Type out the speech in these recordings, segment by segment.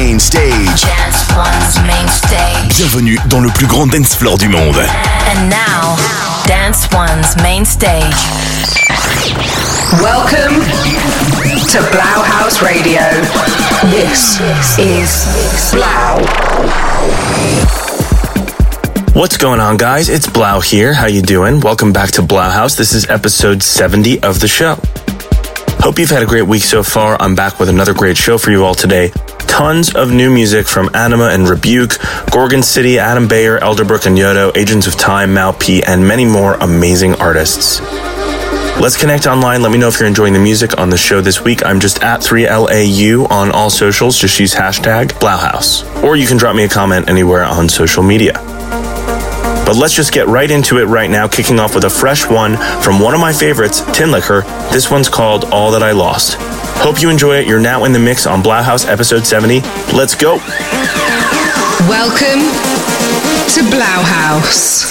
main stage. Dance One's main stage. Bienvenue dans le plus grand dance floor du monde. And now, Dance One's main stage. Welcome to Blauhaus Radio. This is Blau. What's going on, guys? It's Blau here. How you doing? Welcome back to Blauhaus. This is episode 70 of the show. Hope you've had a great week so far. I'm back with another great show for you all today. Tons of new music from Anyma and Rebuke, Gorgon City, Adam Beyer, Elderbrook and Yotto, Agents of Time, Mau P, and many more amazing artists. Let's connect online. Let me know if you're enjoying the music on the show this week. I'm just at 3LAU on all socials. Just use hashtag Blauhaus. Or you can drop me a comment anywhere on social media. But let's just get right into it right now, kicking off with a fresh one from one of my favorites, Tinlicker. This one's called All That I Lost. Hope you enjoy it. You're now in the mix on Blauhaus episode 70. Let's go. Welcome to Blauhaus.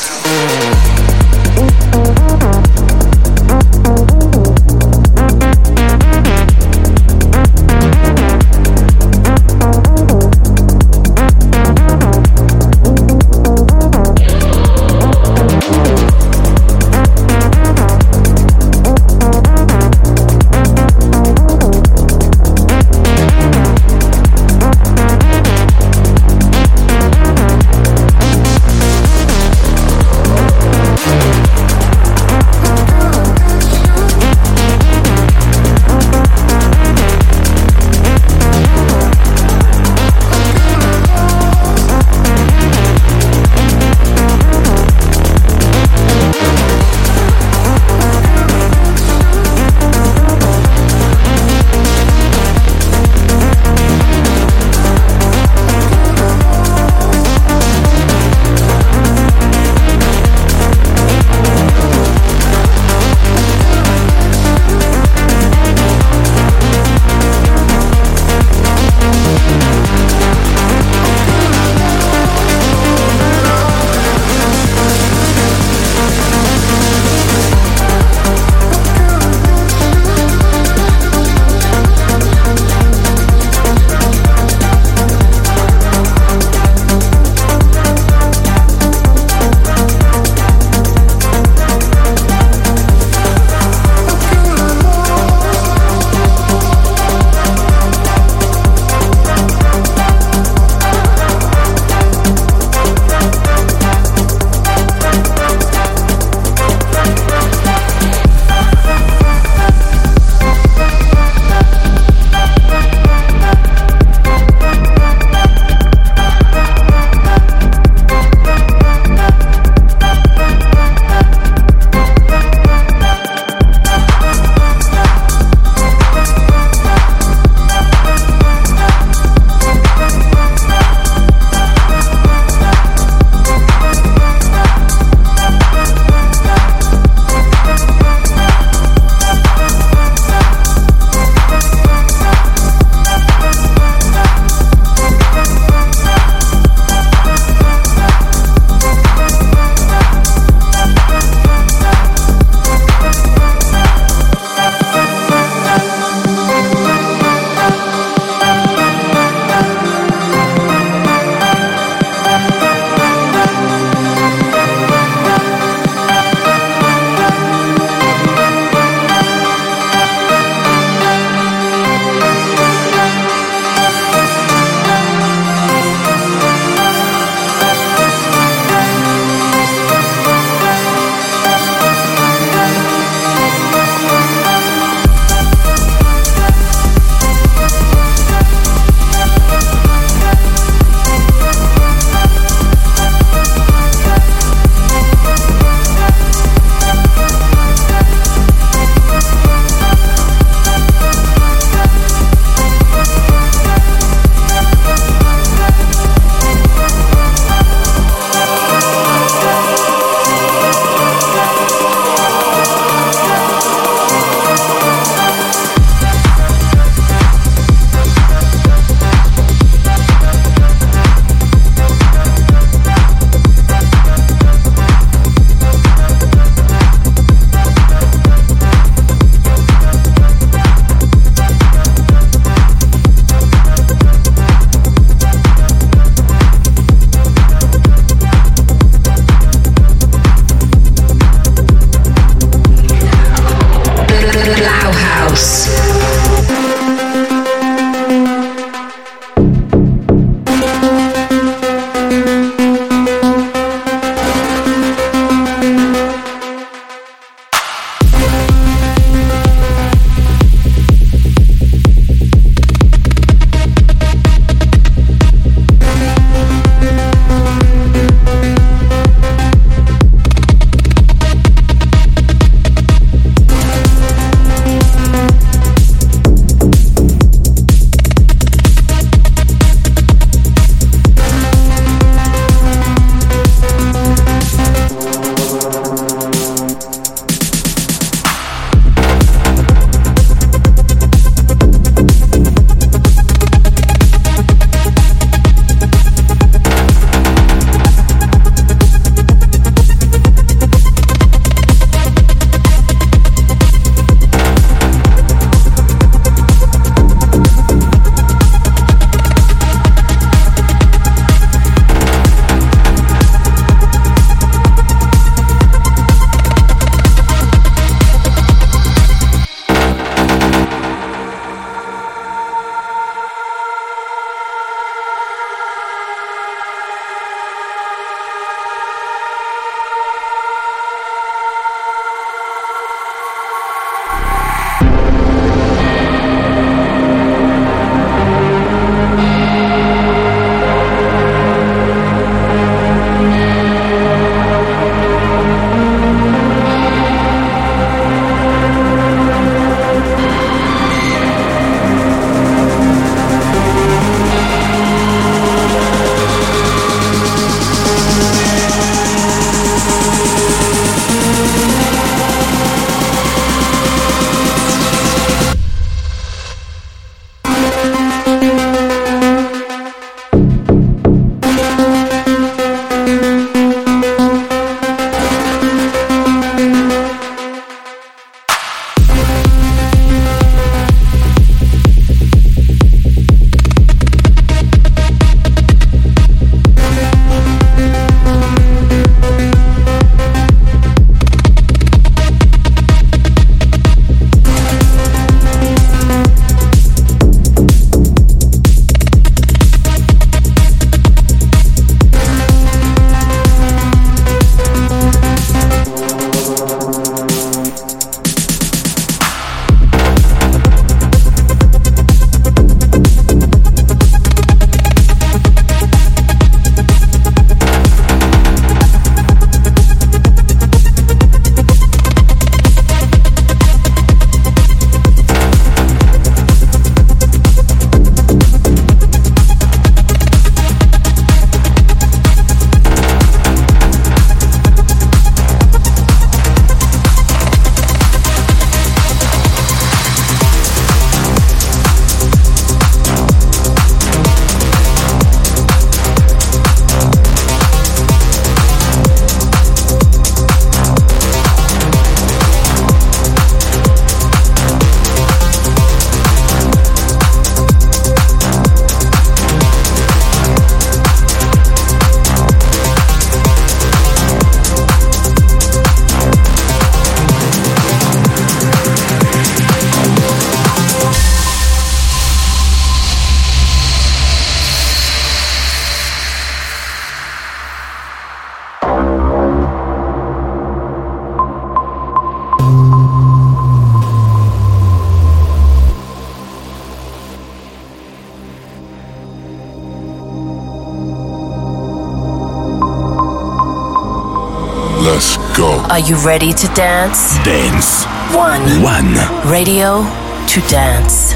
You ready to dance? Dance. One. One. Radio to dance.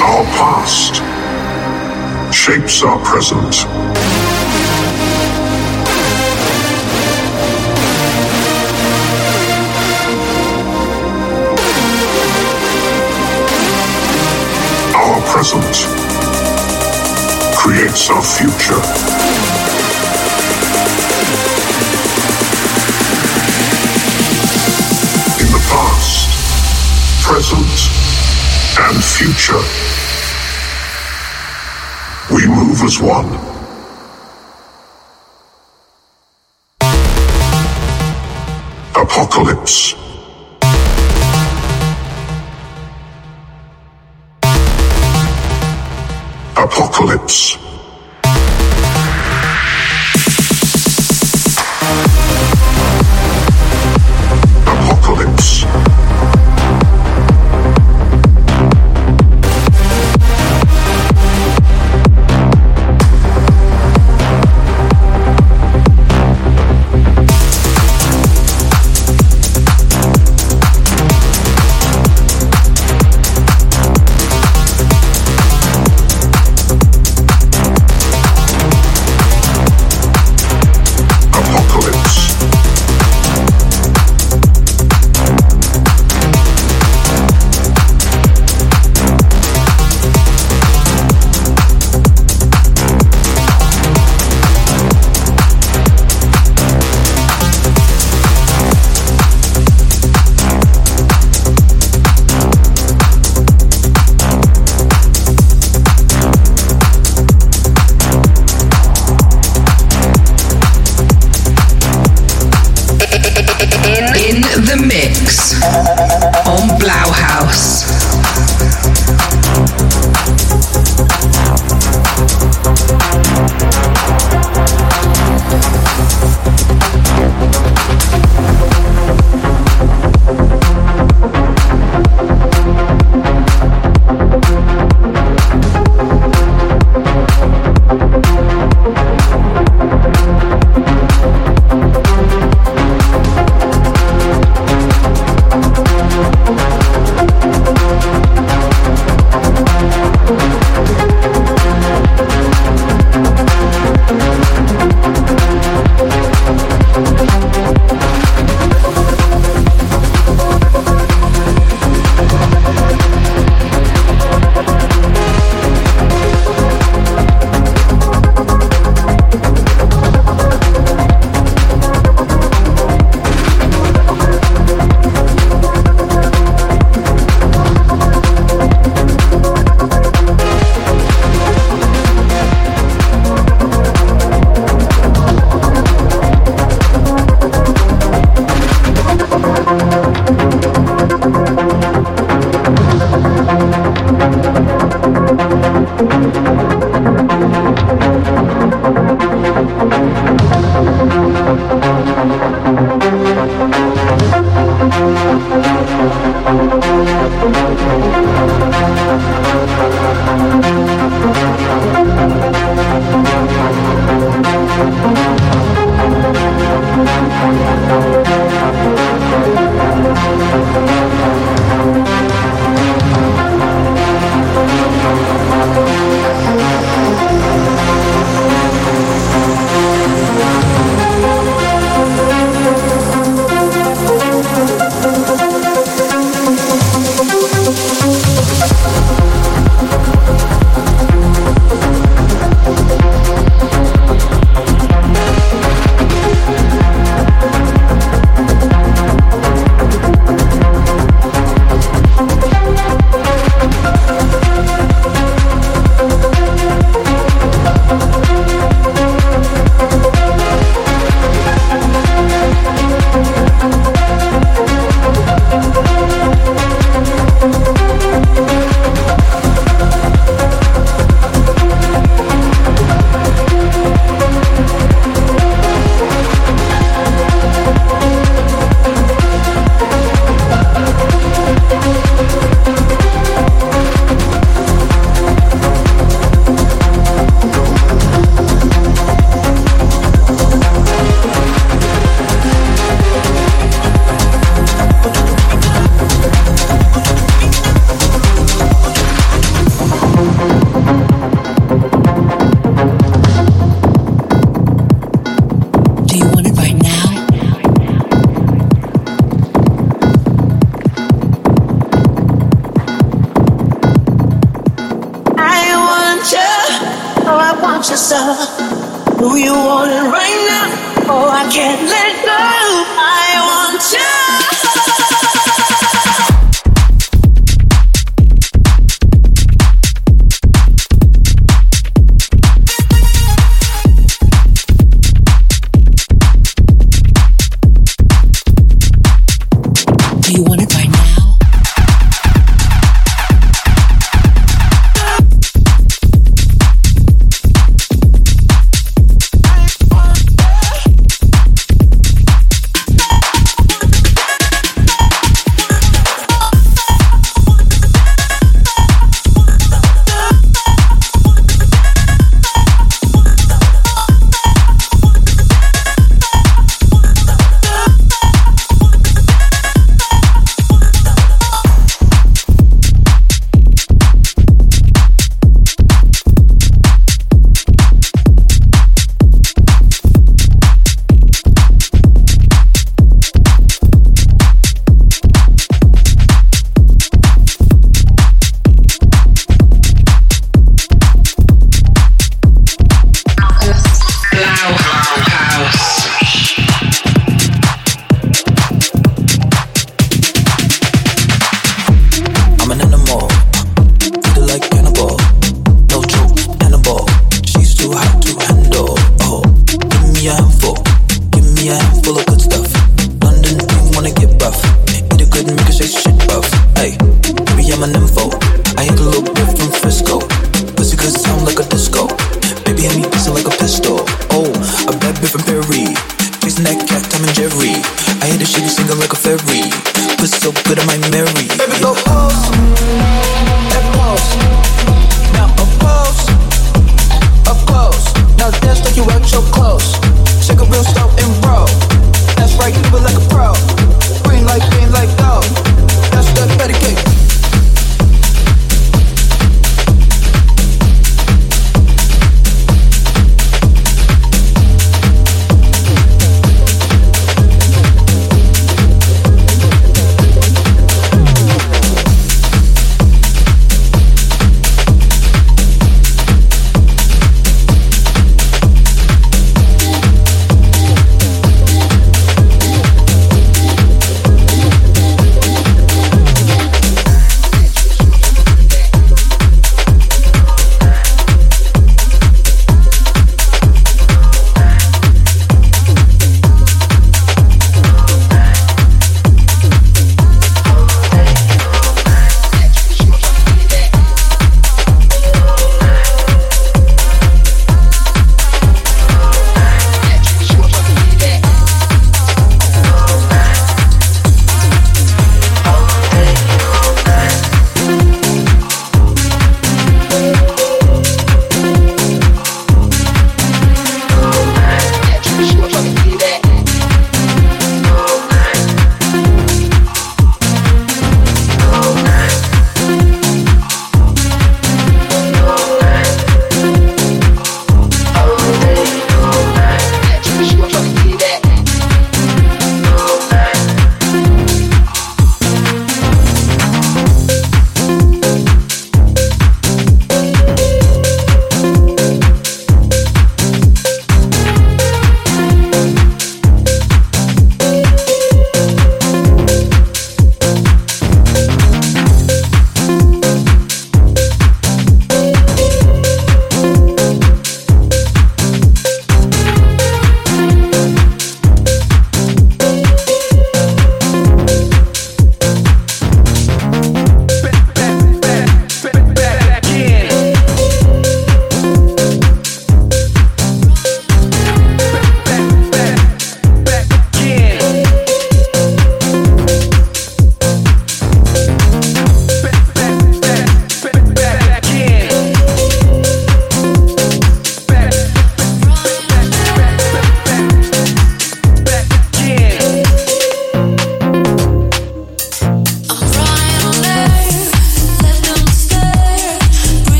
Our past shapes our present. Our present creates our future. Present, and future, we move as one. Apocalypse. Apocalypse.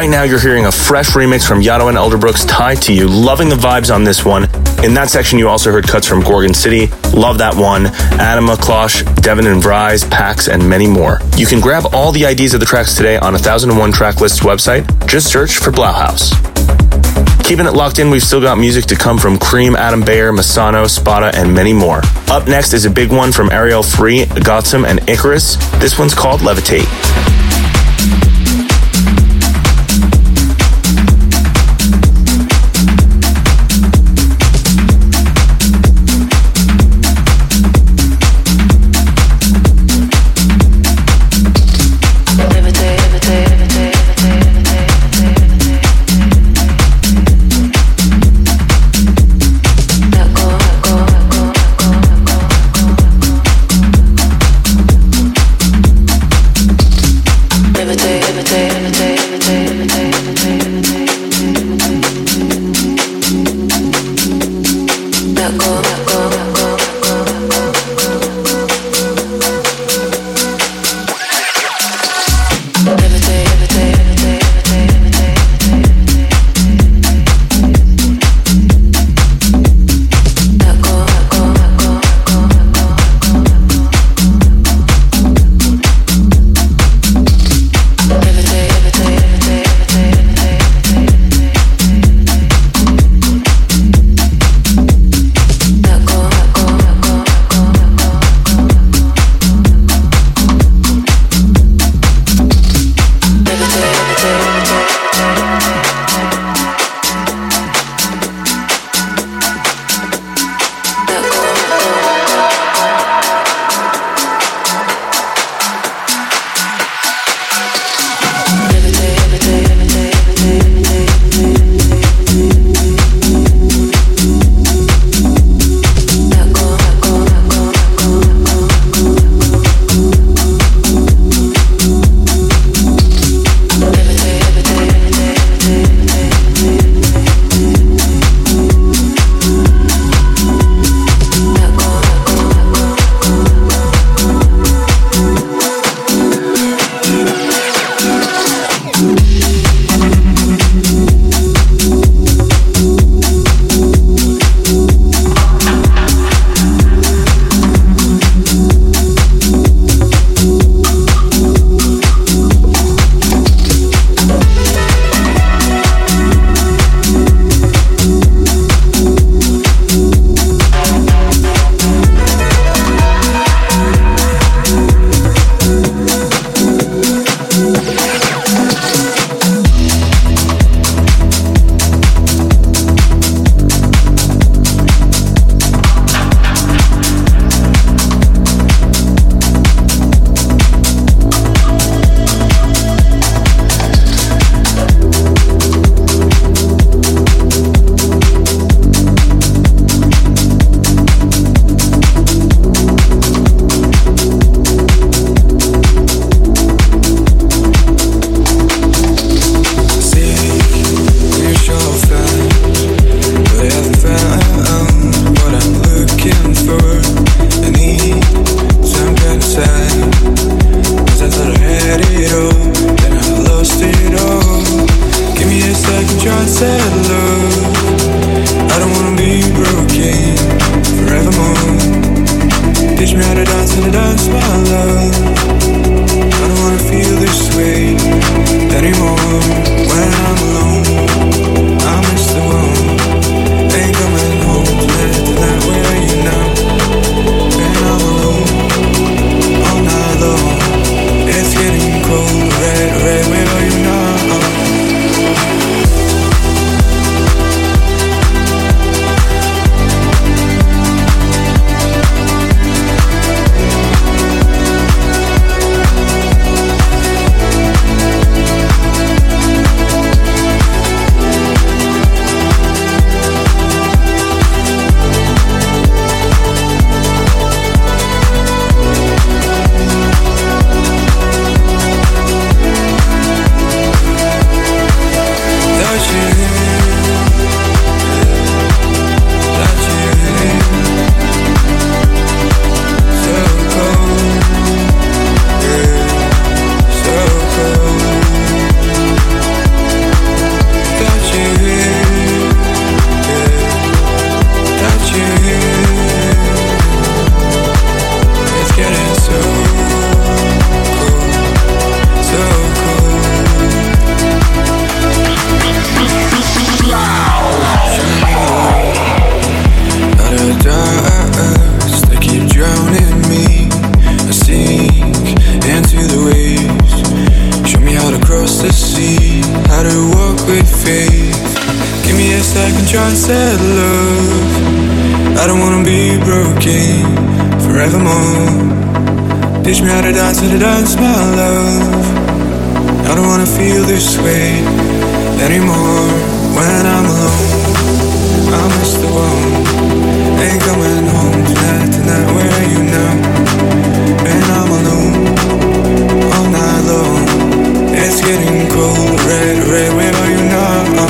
Right now, you're hearing a fresh remix from Yotto and Elderbrook's Tied to You. Loving the vibes on this one. In that section, you also heard cuts from Gorgon City. Love that one. Adama, Klosh, Devin and Vries, Pax, and many more. You can grab all the IDs of the tracks today on 1001 Tracklist's website. Just search for Blauhaus. Keeping it locked in, we've still got music to come from Cream, Adam Beyer, Massano, Spada, and many more. Up next is a big one from Ariel Free, Gotham, and Icarus. This one's called Levitate. sad love. I don't wanna be broken forevermore. Teach me how to dance and to dance, my love. I don't wanna feel this way anymore. Teach me how to dance, how to dance, my love. I don't wanna feel this way anymore when I'm alone. I miss the one, ain't coming home tonight, tonight. Where are you now? And I'm alone all night long. It's getting cold, red, red. Where are you now?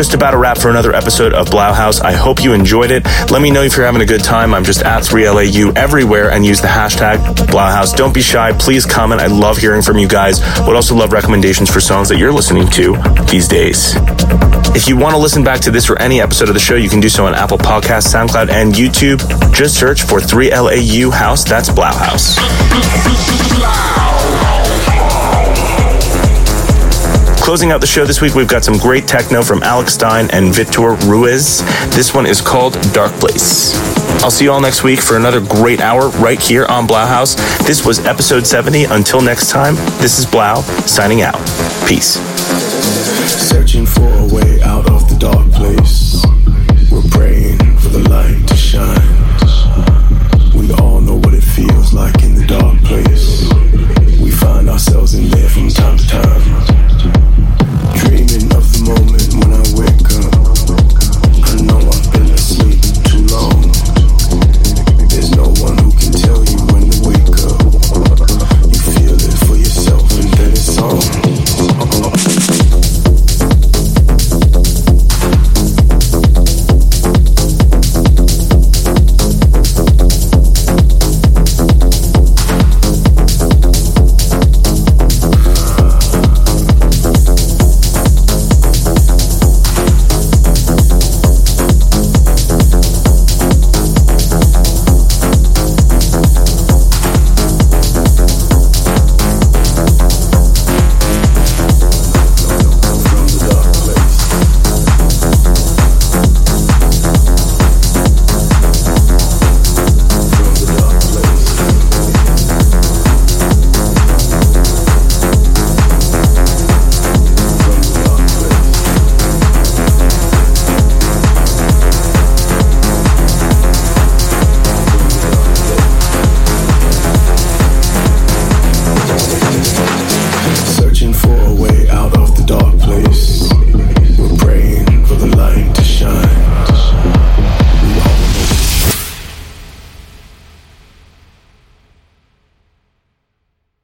just about a wrap for another episode of Blauhaus. I hope you enjoyed it. Let me know if you're having a good time. I'm just at 3LAU everywhere and use the hashtag Blauhaus. Don't be shy. Please comment. I love hearing from you guys. Would also love recommendations for songs that you're listening to these days. If you want to listen back to this or any episode of the show, you can do so on Apple Podcasts, SoundCloud, and YouTube. Just search for 3LAU House. That's Blauhaus. Closing out the show this week, we've got some great techno from Alex Stein and Vitor Ruiz. This one is called Dark Place. I'll see you all next week for another great hour right here on Blauhaus. This was episode 70. Until next time, this is Blau signing out. Peace. Searching for a way